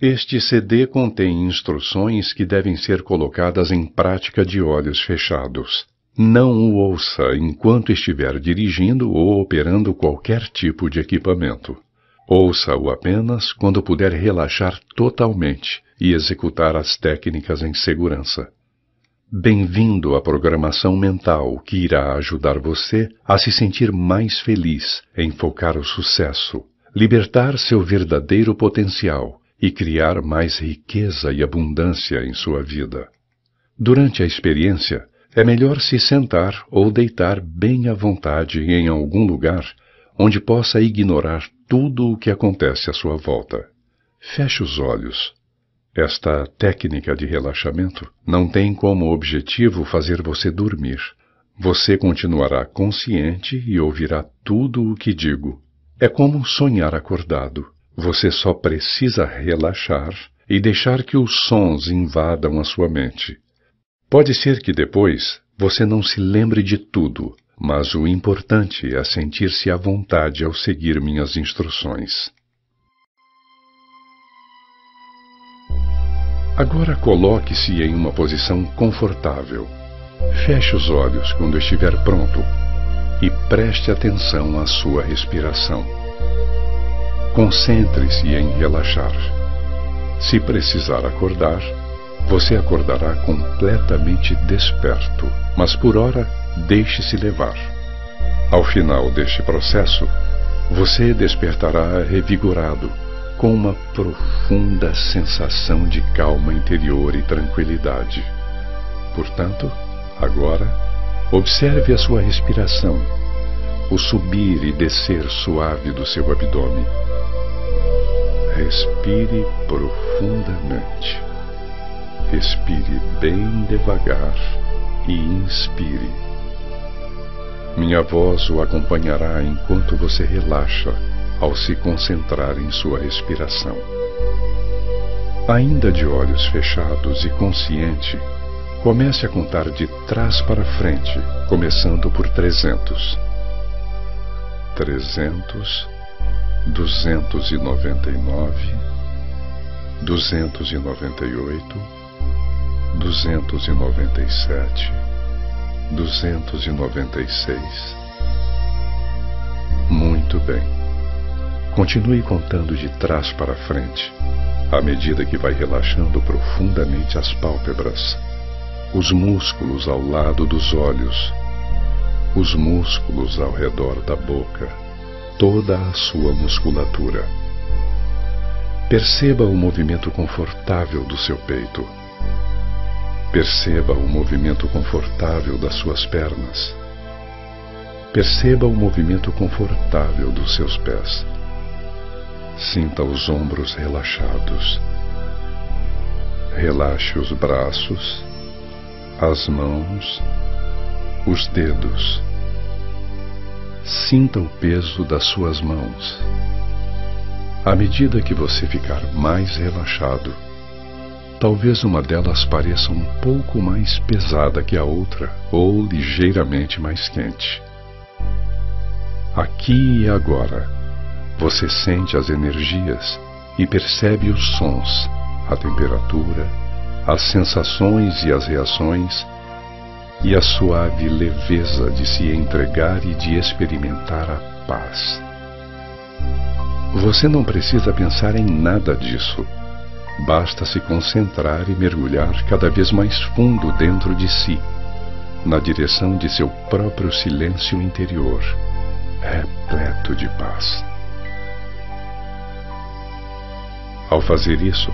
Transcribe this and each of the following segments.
Este CD contém instruções que devem ser colocadas em prática de olhos fechados. Não o ouça enquanto estiver dirigindo ou operando qualquer tipo de equipamento. Ouça-o apenas quando puder relaxar totalmente e executar as técnicas em segurança. Bem-vindo à programação mental que irá ajudar você a se sentir mais feliz, enfocar o sucesso, libertar seu verdadeiro potencial e criar mais riqueza e abundância em sua vida. Durante a experiência, é melhor se sentar ou deitar bem à vontade em algum lugar onde possa ignorar tudo o que acontece à sua volta. Feche os olhos. Esta técnica de relaxamento não tem como objetivo fazer você dormir. Você continuará consciente e ouvirá tudo o que digo. É como sonhar acordado. Você só precisa relaxar e deixar que os sons invadam a sua mente. Pode ser que depois você não se lembre de tudo, mas o importante é sentir-se à vontade ao seguir minhas instruções. Agora coloque-se em uma posição confortável. Feche os olhos quando estiver pronto e preste atenção à sua respiração. Concentre-se em relaxar. Se precisar acordar, você acordará completamente desperto, mas por hora deixe-se levar. Ao final deste processo, você despertará revigorado, com uma profunda sensação de calma interior e tranquilidade. Portanto, agora, observe a sua respiração, o subir e descer suave do seu abdômen Respire profundamente. Respire bem devagar e inspire. Minha voz o acompanhará enquanto você relaxa ao se concentrar em sua respiração. Ainda de olhos fechados e consciente, comece a contar de trás para frente, começando por 300. 300 duzentos e noventa e nove, duzentos e noventa e oito, duzentos e noventa e sete, duzentos e noventa e seis. Muito bem. Continue contando de trás para frente, à medida que vai relaxando profundamente as pálpebras, os músculos ao lado dos olhos, os músculos ao redor da boca toda a sua musculatura. Perceba o movimento confortável do seu peito. Perceba o movimento confortável das suas pernas. Perceba o movimento confortável dos seus pés. Sinta os ombros relaxados. Relaxe os braços, as mãos, os dedos Sinta o peso das suas mãos. À medida que você ficar mais relaxado, talvez uma delas pareça um pouco mais pesada que a outra ou ligeiramente mais quente. Aqui e agora, você sente as energias e percebe os sons, a temperatura, as sensações e as reações e a suave leveza de se entregar e de experimentar a paz. Você não precisa pensar em nada disso. Basta se concentrar e mergulhar cada vez mais fundo dentro de si, na direção de seu próprio silêncio interior, repleto de paz. Ao fazer isso,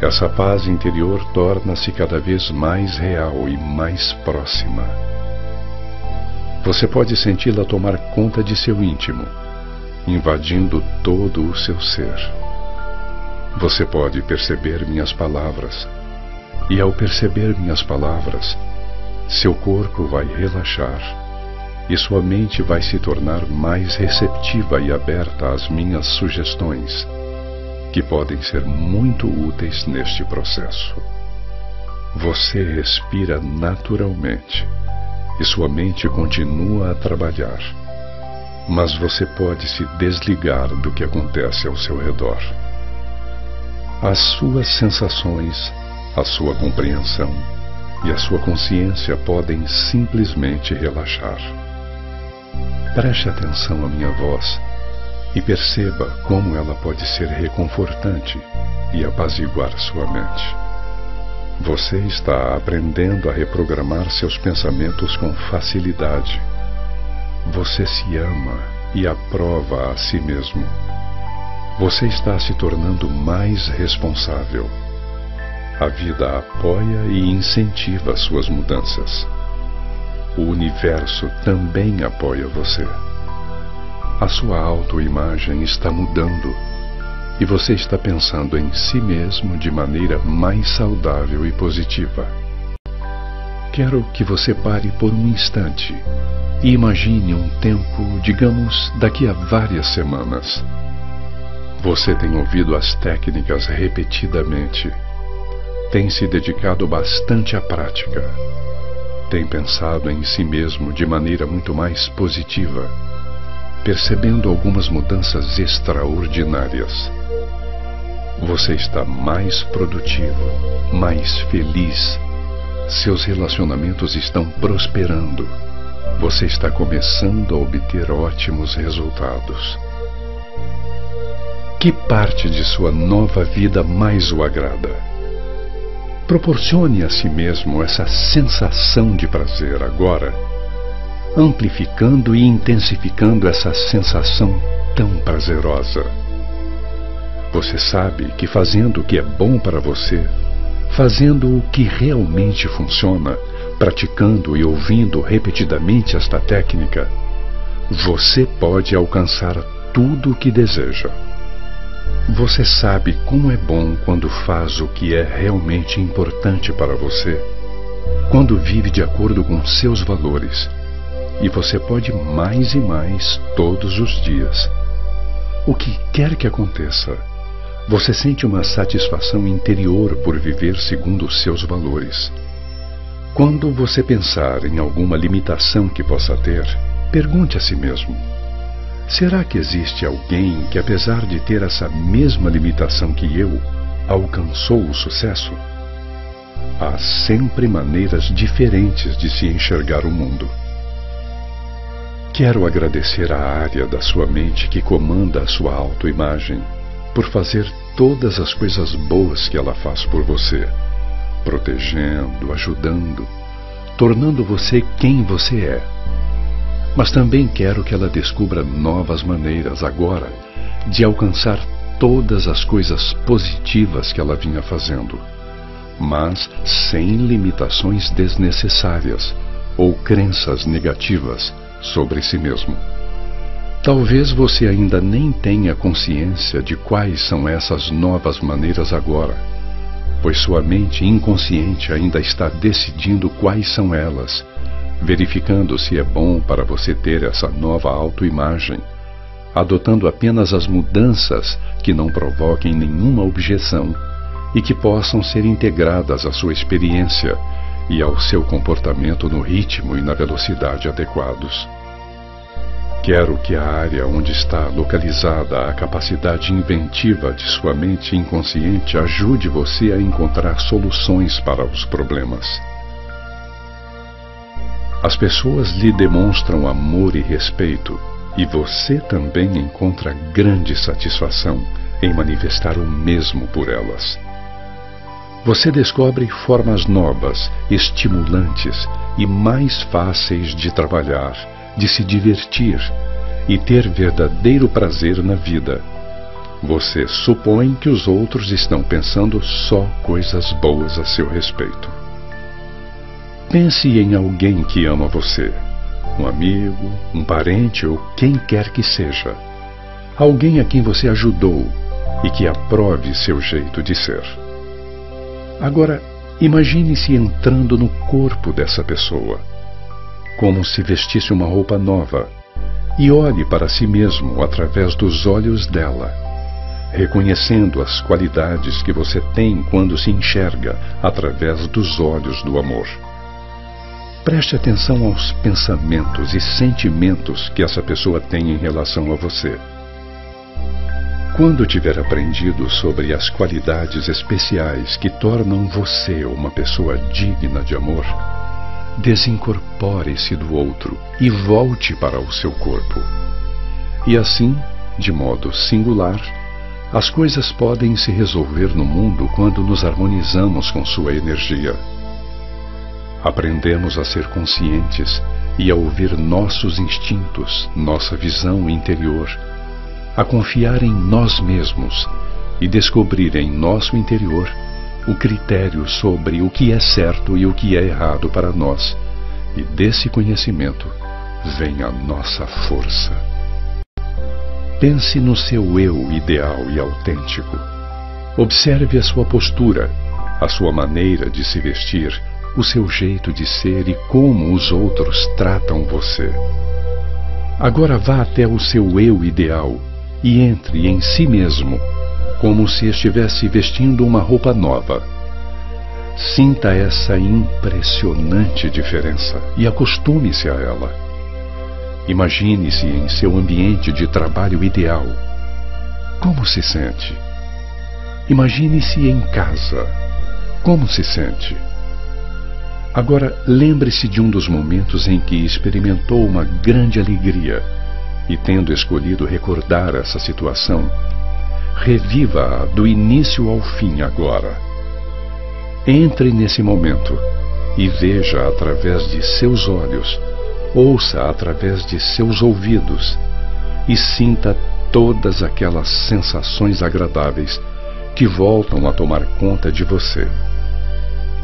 essa paz interior torna-se cada vez mais real e mais próxima. Você pode senti-la tomar conta de seu íntimo, invadindo todo o seu ser. Você pode perceber minhas palavras, e ao perceber minhas palavras, seu corpo vai relaxar e sua mente vai se tornar mais receptiva e aberta às minhas sugestões que podem ser muito úteis neste processo. Você respira naturalmente e sua mente continua a trabalhar, mas você pode se desligar do que acontece ao seu redor. as suas sensações, a sua compreensão e a sua consciência podem simplesmente relaxar. Preste atenção à minha voz e perceba como ela pode ser reconfortante e apaziguar sua mente. Você está aprendendo a reprogramar seus pensamentos com facilidade. Você se ama e aprova a si mesmo. Você está se tornando mais responsável. A vida apoia e incentiva suas mudanças. O universo também apoia você. A sua autoimagem está mudando e você está pensando em si mesmo de maneira mais saudável e positiva. Quero que você pare por um instante e imagine um tempo, digamos, daqui a várias semanas. Você tem ouvido as técnicas repetidamente, tem se dedicado bastante à prática, tem pensado em si mesmo de maneira muito mais positiva, percebendo algumas mudanças extraordinárias. Você está mais produtivo, mais feliz. Seus relacionamentos estão prosperando. Você está começando a obter ótimos resultados. Que parte de sua nova vida mais o agrada? Proporcione a si mesmo essa sensação de prazer agora, amplificando e intensificando essa sensação tão prazerosa. Você sabe que fazendo o que é bom para você, fazendo o que realmente funciona, praticando e ouvindo repetidamente esta técnica, você pode alcançar tudo o que deseja. Você sabe como é bom quando faz o que é realmente importante para você, quando vive de acordo com seus valores, e você pode mais e mais todos os dias. O que quer que aconteça, você sente uma satisfação interior por viver segundo os seus valores. Quando você pensar em alguma limitação que possa ter, pergunte a si mesmo: será que existe alguém que, apesar de ter essa mesma limitação que eu, alcançou o sucesso? Há sempre maneiras diferentes de se enxergar o mundo. Quero agradecer à área da sua mente que comanda a sua autoimagem por fazer todas as coisas boas que ela faz por você, protegendo, ajudando, tornando você quem você é. Mas também quero que ela descubra novas maneiras agora de alcançar todas as coisas positivas que ela vinha fazendo, mas sem limitações desnecessárias ou crenças negativas sobre si mesmo. Talvez você ainda nem tenha consciência de quais são essas novas maneiras agora, pois sua mente inconsciente ainda está decidindo quais são elas, verificando se é bom para você ter essa nova autoimagem, adotando apenas as mudanças que não provoquem nenhuma objeção e que possam ser integradas à sua experiência e ao seu comportamento no ritmo e na velocidade adequados. Quero que a área onde está localizada a capacidade inventiva de sua mente inconsciente ajude você a encontrar soluções para os problemas. As pessoas lhe demonstram amor e respeito, e você também encontra grande satisfação em manifestar o mesmo por elas. Você descobre formas novas, estimulantes e mais fáceis de trabalhar de se divertir e ter verdadeiro prazer na vida. Você supõe que os outros estão pensando só coisas boas a seu respeito. Pense em alguém que ama você, um amigo, um parente ou quem quer que seja. Alguém a quem você ajudou e que aprove seu jeito de ser. Agora, imagine-se entrando no corpo dessa pessoa como se vestisse uma roupa nova, e olhe para si mesmo através dos olhos dela, reconhecendo as qualidades que você tem quando se enxerga através dos olhos do amor. Preste atenção aos pensamentos e sentimentos que essa pessoa tem em relação a você. Quando tiver aprendido sobre as qualidades especiais que tornam você uma pessoa digna de amor, desincorpore-se do outro e volte para o seu corpo. E assim, de modo singular, as coisas podem se resolver no mundo quando nos harmonizamos com sua energia. Aprendemos a ser conscientes e a ouvir nossos instintos, nossa visão interior, a confiar em nós mesmos e descobrir em nosso interior o critério sobre o que é certo e o que é errado para nós, e desse conhecimento vem a nossa força. Pense no seu eu ideal e autêntico. Observe a sua postura, a sua maneira de se vestir, o seu jeito de ser e como os outros tratam você. Agora vá até o seu eu ideal e entre em si mesmo, como se estivesse vestindo uma roupa nova. Sinta essa impressionante diferença e acostume-se a ela. Imagine-se em seu ambiente de trabalho ideal. Como se sente? Imagine-se em casa. Como se sente? Agora lembre-se de um dos momentos em que experimentou uma grande alegria e, tendo escolhido recordar essa situação, reviva-a do início ao fim agora. Entre nesse momento e veja através de seus olhos, ouça através de seus ouvidos e sinta todas aquelas sensações agradáveis que voltam a tomar conta de você.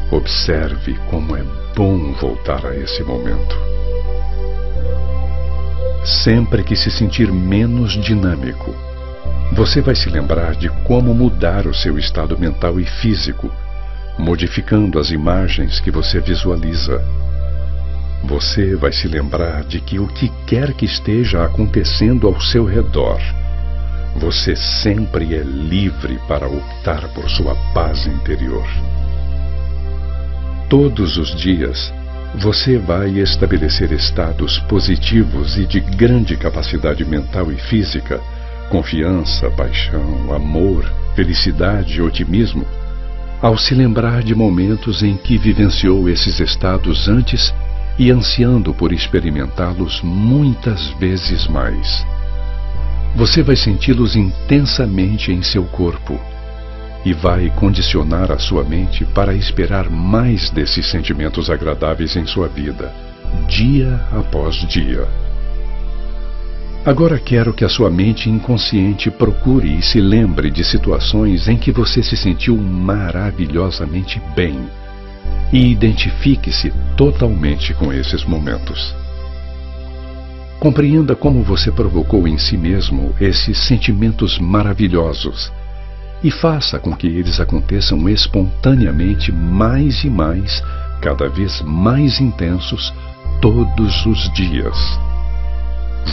Observe como é bom voltar a esse momento. Sempre que se sentir menos dinâmico, você vai se lembrar de como mudar o seu estado mental e físico, modificando as imagens que você visualiza. Você vai se lembrar de que o que quer que esteja acontecendo ao seu redor, você sempre é livre para optar por sua paz interior. Todos os dias, você vai estabelecer estados positivos e de grande capacidade mental e física, confiança, paixão, amor, felicidade e otimismo, ao se lembrar de momentos em que vivenciou esses estados antes e ansiando por experimentá-los muitas vezes mais. Você vai senti-los intensamente em seu corpo e vai condicionar a sua mente para esperar mais desses sentimentos agradáveis em sua vida, dia após dia. Agora quero que a sua mente inconsciente procure e se lembre de situações em que você se sentiu maravilhosamente bem e identifique-se totalmente com esses momentos. Compreenda como você provocou em si mesmo esses sentimentos maravilhosos e faça com que eles aconteçam espontaneamente mais e mais, cada vez mais intensos, todos os dias.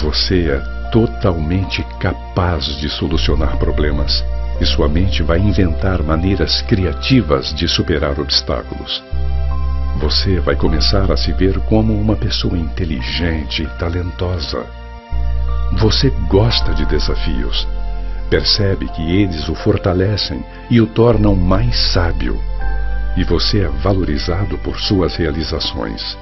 Você é totalmente capaz de solucionar problemas e sua mente vai inventar maneiras criativas de superar obstáculos. Você vai começar a se ver como uma pessoa inteligente e talentosa. Você gosta de desafios Percebe que eles o fortalecem e o tornam mais sábio, e você é valorizado por suas realizações.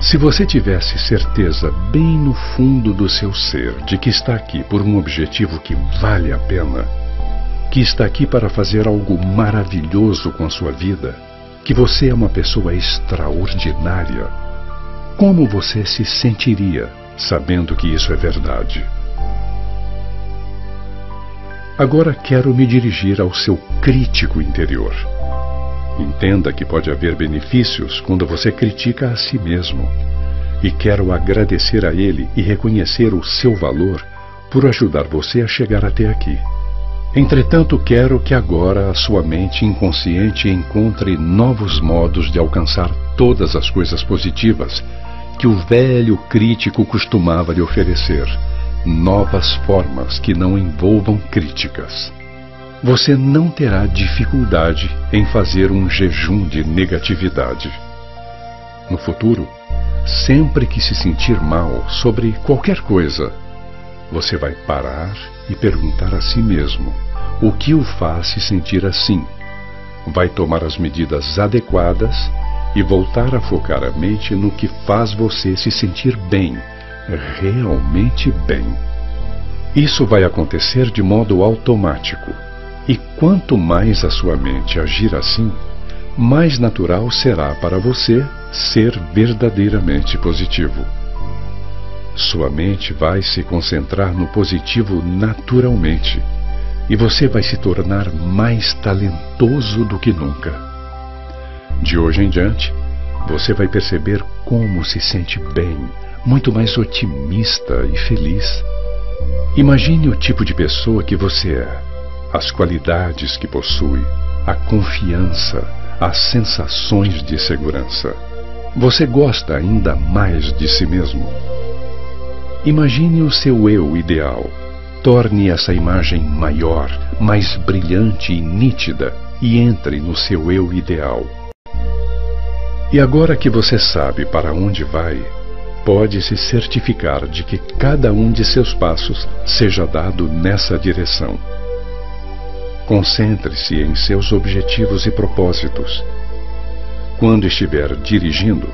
Se você tivesse certeza bem no fundo do seu ser de que está aqui por um objetivo que vale a pena, que está aqui para fazer algo maravilhoso com a sua vida, que você é uma pessoa extraordinária, como você se sentiria sabendo que isso é verdade? Agora quero me dirigir ao seu crítico interior. Entenda que pode haver benefícios quando você critica a si mesmo. E quero agradecer a ele e reconhecer o seu valor por ajudar você a chegar até aqui. Entretanto, quero que agora a sua mente inconsciente encontre novos modos de alcançar todas as coisas positivas que o velho crítico costumava lhe oferecer novas formas que não envolvam críticas. Você não terá dificuldade em fazer um jejum de negatividade. No futuro, sempre que se sentir mal sobre qualquer coisa, você vai parar e perguntar a si mesmo o que o faz se sentir assim. Vai tomar as medidas adequadas e voltar a focar a mente no que faz você se sentir bem, realmente bem. Isso vai acontecer de modo automático. E quanto mais a sua mente agir assim, mais natural será para você ser verdadeiramente positivo. Sua mente vai se concentrar no positivo naturalmente e você vai se tornar mais talentoso do que nunca. De hoje em diante, você vai perceber como se sente bem, muito mais otimista e feliz. Imagine o tipo de pessoa que você é, as qualidades que possui, a confiança, as sensações de segurança. Você gosta ainda mais de si mesmo? Imagine o seu eu ideal. Torne essa imagem maior, mais brilhante e nítida e entre no seu eu ideal. E agora que você sabe para onde vai, pode se certificar de que cada um de seus passos seja dado nessa direção. Concentre-se em seus objetivos e propósitos. Quando estiver dirigindo,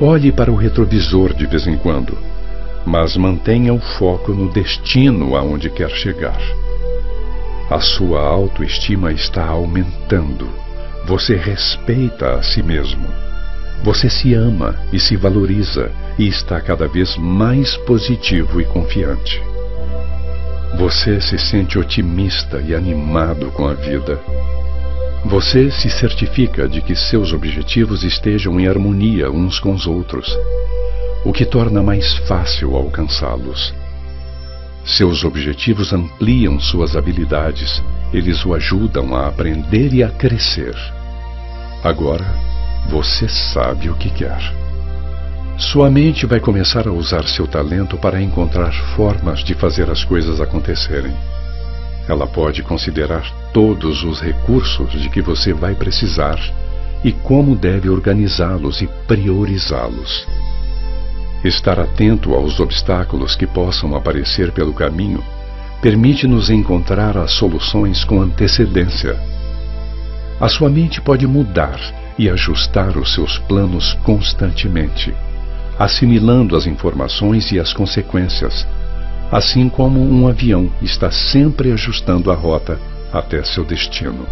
olhe para o retrovisor de vez em quando, mas mantenha o foco no destino aonde quer chegar. A sua autoestima está aumentando. Você respeita a si mesmo. Você se ama e se valoriza e está cada vez mais positivo e confiante. Você se sente otimista e animado com a vida. Você se certifica de que seus objetivos estejam em harmonia uns com os outros, o que torna mais fácil alcançá-los. Seus objetivos ampliam suas habilidades, eles o ajudam a aprender e a crescer. Agora, você sabe o que quer. Sua mente vai começar a usar seu talento para encontrar formas de fazer as coisas acontecerem. Ela pode considerar todos os recursos de que você vai precisar e como deve organizá-los e priorizá-los. Estar atento aos obstáculos que possam aparecer pelo caminho permite-nos encontrar as soluções com antecedência. A sua mente pode mudar e ajustar os seus planos constantemente assimilando as informações e as consequências, assim como um avião está sempre ajustando a rota até seu destino.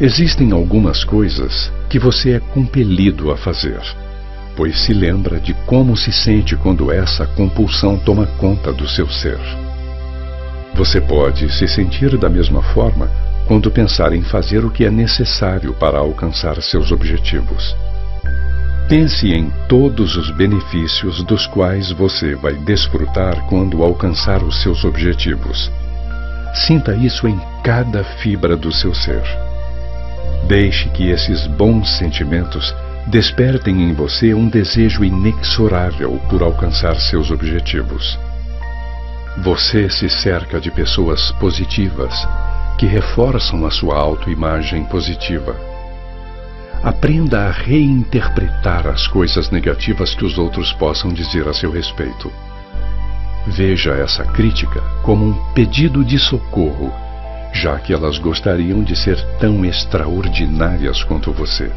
Existem algumas coisas que você é compelido a fazer, pois se lembra de como se sente quando essa compulsão toma conta do seu ser. Você pode se sentir da mesma forma quando pensar em fazer o que é necessário para alcançar seus objetivos. Pense em todos os benefícios dos quais você vai desfrutar quando alcançar os seus objetivos. Sinta isso em cada fibra do seu ser. Deixe que esses bons sentimentos despertem em você um desejo inexorável por alcançar seus objetivos. Você se cerca de pessoas positivas que reforçam a sua autoimagem positiva Aprenda a reinterpretar as coisas negativas que os outros possam dizer a seu respeito. Veja essa crítica como um pedido de socorro, já que elas gostariam de ser tão extraordinárias quanto você.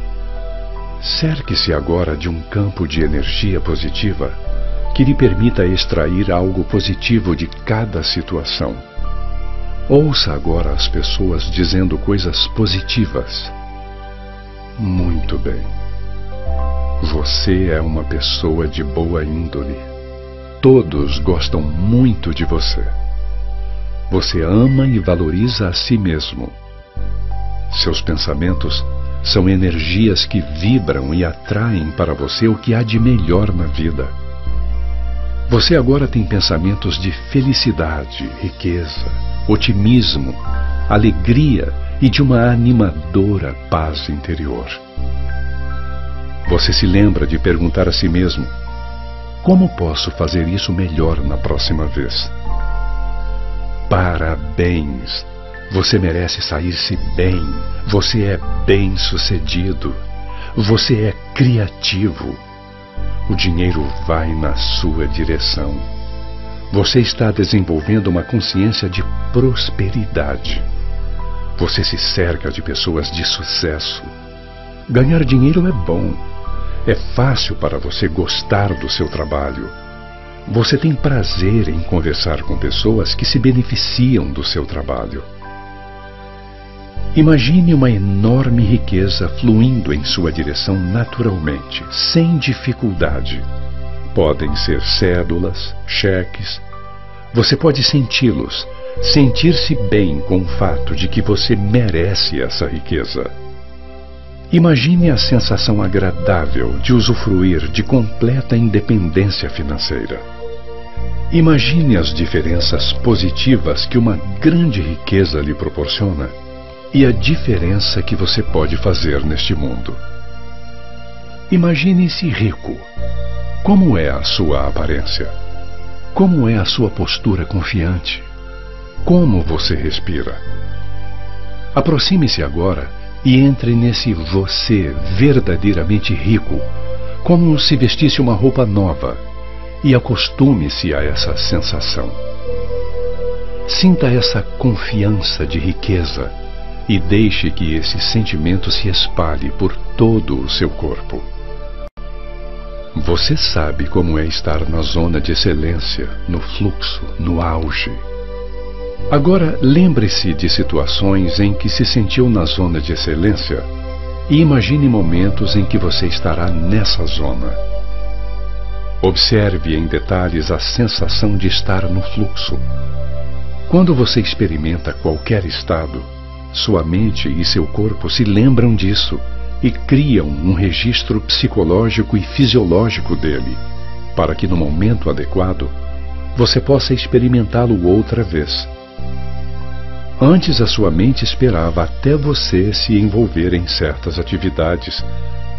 Cerque-se agora de um campo de energia positiva que lhe permita extrair algo positivo de cada situação. Ouça agora as pessoas dizendo coisas positivas muito bem. Você é uma pessoa de boa índole. Todos gostam muito de você. Você ama e valoriza a si mesmo. Seus pensamentos são energias que vibram e atraem para você o que há de melhor na vida. Você agora tem pensamentos de felicidade, riqueza, otimismo, alegria e de uma animadora paz interior. Você se lembra de perguntar a si mesmo: como posso fazer isso melhor na próxima vez? Parabéns! Você merece sair-se bem. Você é bem-sucedido. Você é criativo. O dinheiro vai na sua direção. você está desenvolvendo uma consciência de prosperidade. Você se cerca de pessoas de sucesso. Ganhar dinheiro é bom. É fácil para você gostar do seu trabalho. Você tem prazer em conversar com pessoas que se beneficiam do seu trabalho. Imagine uma enorme riqueza fluindo em sua direção naturalmente, sem dificuldade. Podem ser cédulas, cheques. Você pode senti-los, sentir-se bem com o fato de que você merece essa riqueza. Imagine a sensação agradável de usufruir de completa independência financeira. Imagine as diferenças positivas que uma grande riqueza lhe proporciona e a diferença que você pode fazer neste mundo. Imagine-se rico. Como é a sua aparência? Como é a sua postura confiante? Como você respira? Aproxime-se agora e entre nesse você verdadeiramente rico, como se vestisse uma roupa nova, e acostume-se a essa sensação. Sinta essa confiança de riqueza e deixe que esse sentimento se espalhe por todo o seu corpo. Você sabe como é estar na zona de excelência, no fluxo, no auge. Agora lembre-se de situações em que se sentiu na zona de excelência e imagine momentos em que você estará nessa zona. Observe em detalhes a sensação de estar no fluxo. Quando você experimenta qualquer estado, sua mente e seu corpo se lembram disso e criam um registro psicológico e fisiológico dele, para que no momento adequado você possa experimentá-lo outra vez. Antes a sua mente esperava até você se envolver em certas atividades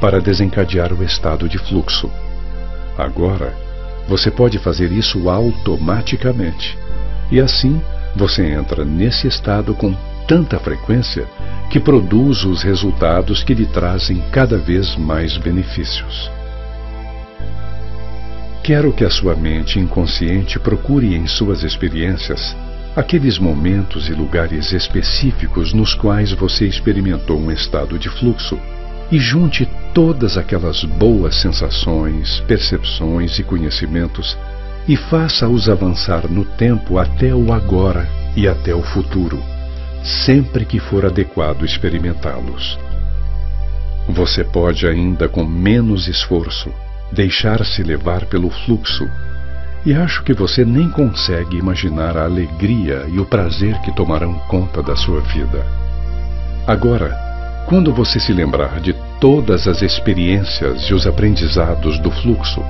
para desencadear o estado de fluxo. Agora, você pode fazer isso automaticamente. E assim, você entra nesse estado com tanta frequência que produz os resultados que lhe trazem cada vez mais benefícios. Quero que a sua mente inconsciente procure em suas experiências aqueles momentos e lugares específicos nos quais você experimentou um estado de fluxo e junte todas aquelas boas sensações, percepções e conhecimentos e faça-os avançar no tempo até o agora e até o futuro sempre que for adequado experimentá-los. Você pode ainda com menos esforço deixar-se levar pelo fluxo, e acho que você nem consegue imaginar a alegria e o prazer que tomarão conta da sua vida. Agora, quando você se lembrar de todas as experiências e os aprendizados do fluxo,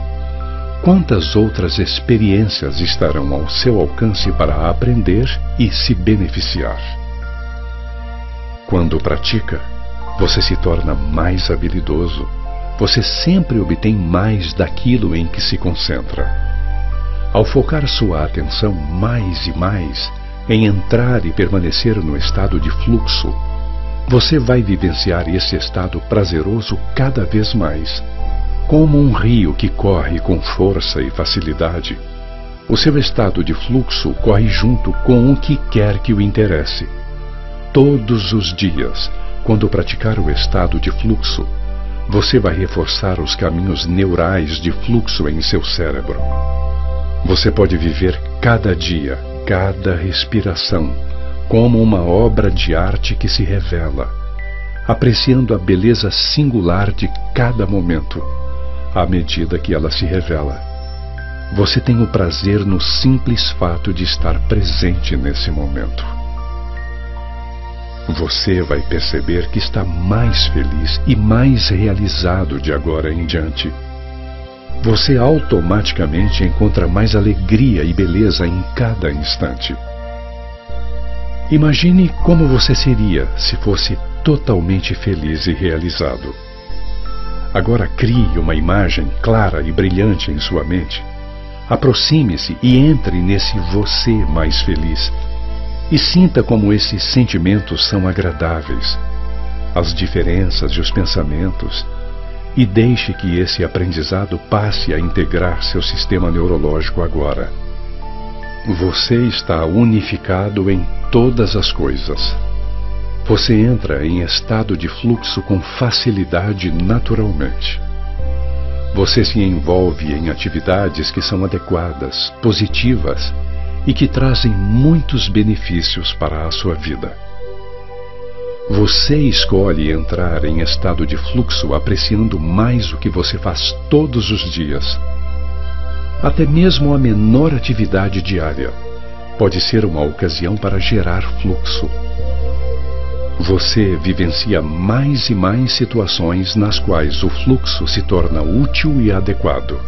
quantas outras experiências estarão ao seu alcance para aprender e se beneficiar? Quando pratica, você se torna mais habilidoso. Você sempre obtém mais daquilo em que se concentra. Ao focar sua atenção mais e mais em entrar e permanecer no estado de fluxo, você vai vivenciar esse estado prazeroso cada vez mais. Como um rio que corre com força e facilidade, o seu estado de fluxo corre junto com o que quer que o interesse Todos os dias, quando praticar o estado de fluxo, você vai reforçar os caminhos neurais de fluxo em seu cérebro. Você pode viver cada dia, cada respiração, como uma obra de arte que se revela, apreciando a beleza singular de cada momento, à medida que ela se revela. Você tem o prazer no simples fato de estar presente nesse momento você vai perceber que está mais feliz e mais realizado de agora em diante. Você automaticamente encontra mais alegria e beleza em cada instante. Imagine como você seria se fosse totalmente feliz e realizado. Agora crie uma imagem clara e brilhante em sua mente. Aproxime-se e entre nesse você mais feliz e sinta como esses sentimentos são agradáveis, as diferenças e os pensamentos, e deixe que esse aprendizado passe a integrar seu sistema neurológico agora. Você está unificado em todas as coisas. Você entra em estado de fluxo com facilidade naturalmente. Você se envolve em atividades que são adequadas, positivas e que trazem muitos benefícios para a sua vida. Você escolhe entrar em estado de fluxo apreciando mais o que você faz todos os dias. Até mesmo a menor atividade diária pode ser uma ocasião para gerar fluxo. Você vivencia mais e mais situações nas quais o fluxo se torna útil e adequado.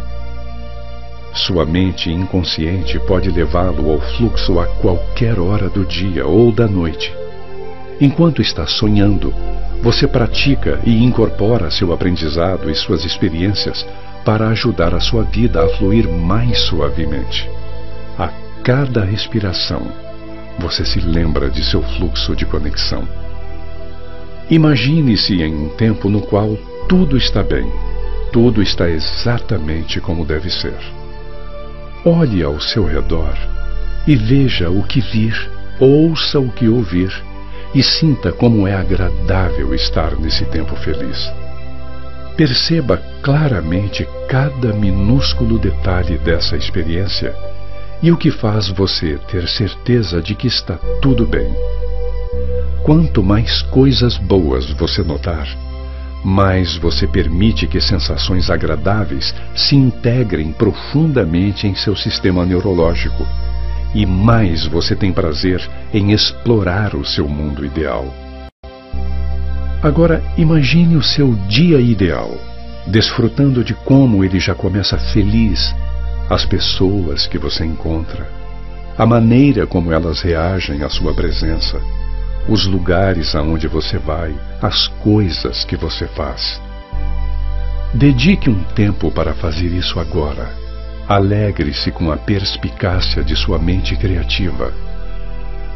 Sua mente inconsciente pode levá-lo ao fluxo a qualquer hora do dia ou da noite Enquanto está sonhando, você pratica e incorpora seu aprendizado e suas experiências para ajudar a sua vida a fluir mais suavemente. A cada respiração, você se lembra de seu fluxo de conexão. Imagine-se em um tempo no qual tudo está bem, tudo está exatamente como deve ser. Olhe ao seu redor e veja o que vir, ouça o que ouvir e sinta como é agradável estar nesse tempo feliz. Perceba claramente cada minúsculo detalhe dessa experiência e o que faz você ter certeza de que está tudo bem. Quanto mais coisas boas você notar, mais você permite que sensações agradáveis se integrem profundamente em seu sistema neurológico e mais você tem prazer em explorar o seu mundo ideal. Agora imagine o seu dia ideal, desfrutando de como ele já começa feliz, as pessoas que você encontra, a maneira como elas reagem à sua presença, os lugares aonde você vai, as coisas que você faz. Dedique um tempo para fazer isso agora Alegre-se com a perspicácia de sua mente criativa.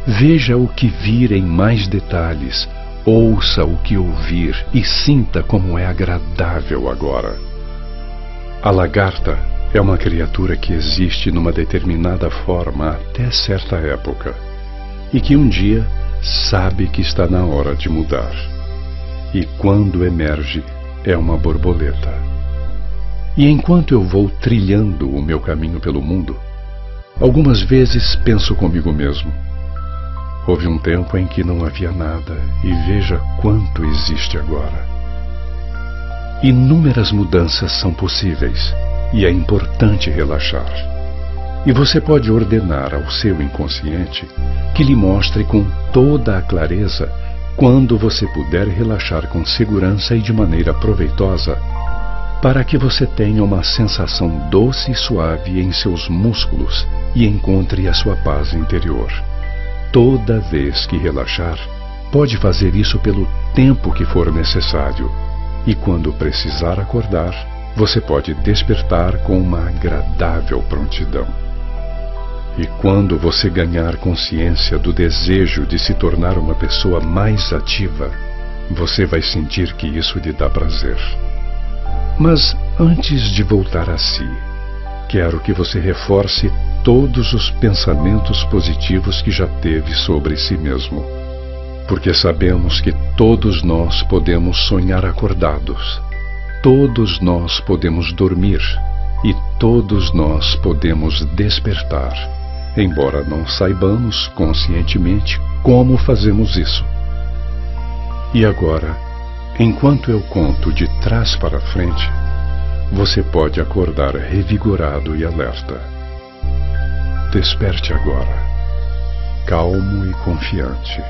Veja o que vir em mais detalhes, ouça o que ouvir e sinta como é agradável agora. A lagarta é uma criatura que existe numa determinada forma até certa época e que um dia sabe que está na hora de mudar. E quando emerge, é uma borboleta. E enquanto eu vou trilhando o meu caminho pelo mundo, algumas vezes penso comigo mesmo. Houve um tempo em que não havia nada e veja quanto existe agora. Inúmeras mudanças são possíveis e é importante relaxar. E você pode ordenar ao seu inconsciente que lhe mostre com toda a clareza quando você puder relaxar com segurança e de maneira proveitosa para que você tenha uma sensação doce e suave em seus músculos e encontre a sua paz interior. Toda vez que relaxar, pode fazer isso pelo tempo que for necessário, e quando precisar acordar, você pode despertar com uma agradável prontidão. E quando você ganhar consciência do desejo de se tornar uma pessoa mais ativa, você vai sentir que isso lhe dá prazer. Mas antes de voltar a si, quero que você reforce todos os pensamentos positivos que já teve sobre si mesmo. Porque sabemos que todos nós podemos sonhar acordados, todos nós podemos dormir e todos nós podemos despertar, embora não saibamos conscientemente como fazemos isso. E agora, Enquanto eu conto de trás para frente, você pode acordar revigorado e alerta. Desperte agora, calmo e confiante.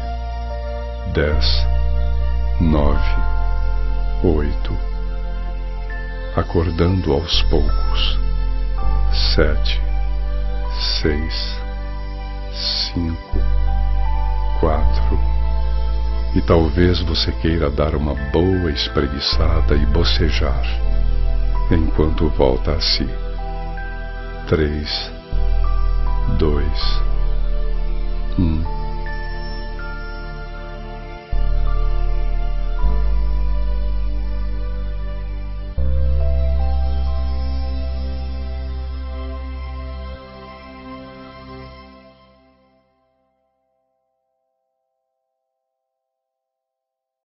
Dez, nove, oito. Acordando aos poucos. Sete, seis, cinco, quatro. E talvez você queira dar uma boa espreguiçada e bocejar enquanto volta a si. Três, dois, um.